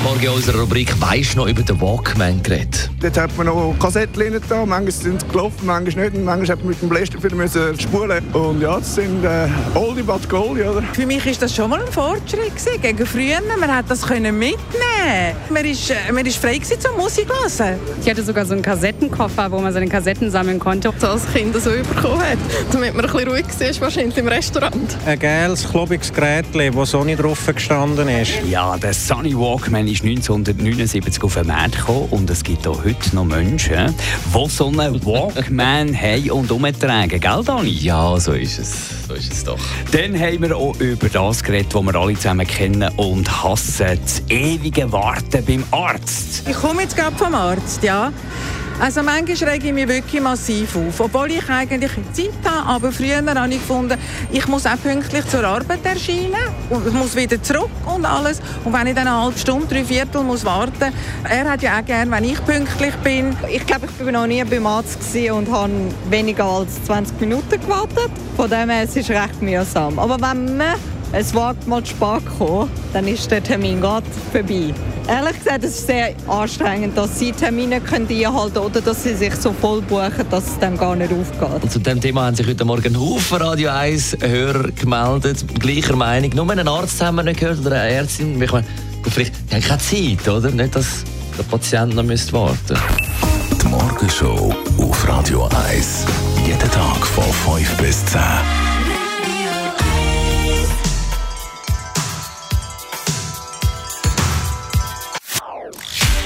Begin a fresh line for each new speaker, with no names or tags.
heute Morgen in unserer Rubrik «Weisst noch» über den Walkman geredet.
Dort hat man noch Kassetten da. Manchmal sind sie gelaufen, manchmal nicht. Und manchmal hat man mit dem Bläster wieder müssen spulen. Und ja, das sind äh, Oldie but Goldie, oder?
Für mich ist das schon mal ein Fortschritt gewesen, gegen früher. Man hat das können mitnehmen. Man ist, äh, man ist frei gewesen zum Musik hören.
Ich hatte sogar so einen Kassettenkoffer, wo man seine Kassetten sammeln konnte.
So als Kind so bekommen hat, damit man ein bisschen ruhig war, wahrscheinlich im Restaurant.
Ein geiles, klobiges Gerät, wo Sony drauf gestanden ist.
Ja, der Sunny Walkman ist 1979 auf den Markt gekommen und es gibt auch heute noch Menschen, die so einen Walkman haben und umtragen, gell Dani?
Ja, so ist es. So ist es doch.
Dann haben wir auch über das geredet, das wir alle zusammen kennen und hassen, das ewige Warten beim Arzt.
Ich komme jetzt gerade vom Arzt, ja. Also manchmal rege ich mich wirklich massiv auf, obwohl ich eigentlich Zeit habe. Aber früher habe ich gefunden, ich muss auch pünktlich zur Arbeit erscheinen und ich muss wieder zurück und alles. Und wenn ich dann eine halbe Stunde, drei Viertel muss warten, er hat ja auch gern, wenn ich pünktlich bin.
Ich glaube, ich war noch nie beim Arzt und habe weniger als 20 Minuten gewartet. Von dem her ist es recht mühsam. Aber wenn man es wagt mal zu spät kommen, dann ist der Termin gerade vorbei. Ehrlich gesagt, es ist sehr anstrengend, dass sie Termine können einhalten können oder dass sie sich so voll buchen, dass es dann gar nicht aufgeht.
Und zu diesem Thema haben sich heute Morgen Haufen Radio 1 Hörer gemeldet, gleicher Meinung. Nur einen Arzt haben wir nicht gehört oder eine Ärztin. Ich meine, vielleicht haben keine Zeit, oder? Nicht, dass der Patient noch müsste warten
Die Morgenshow auf Radio 1. Jeden Tag von 5 bis 10.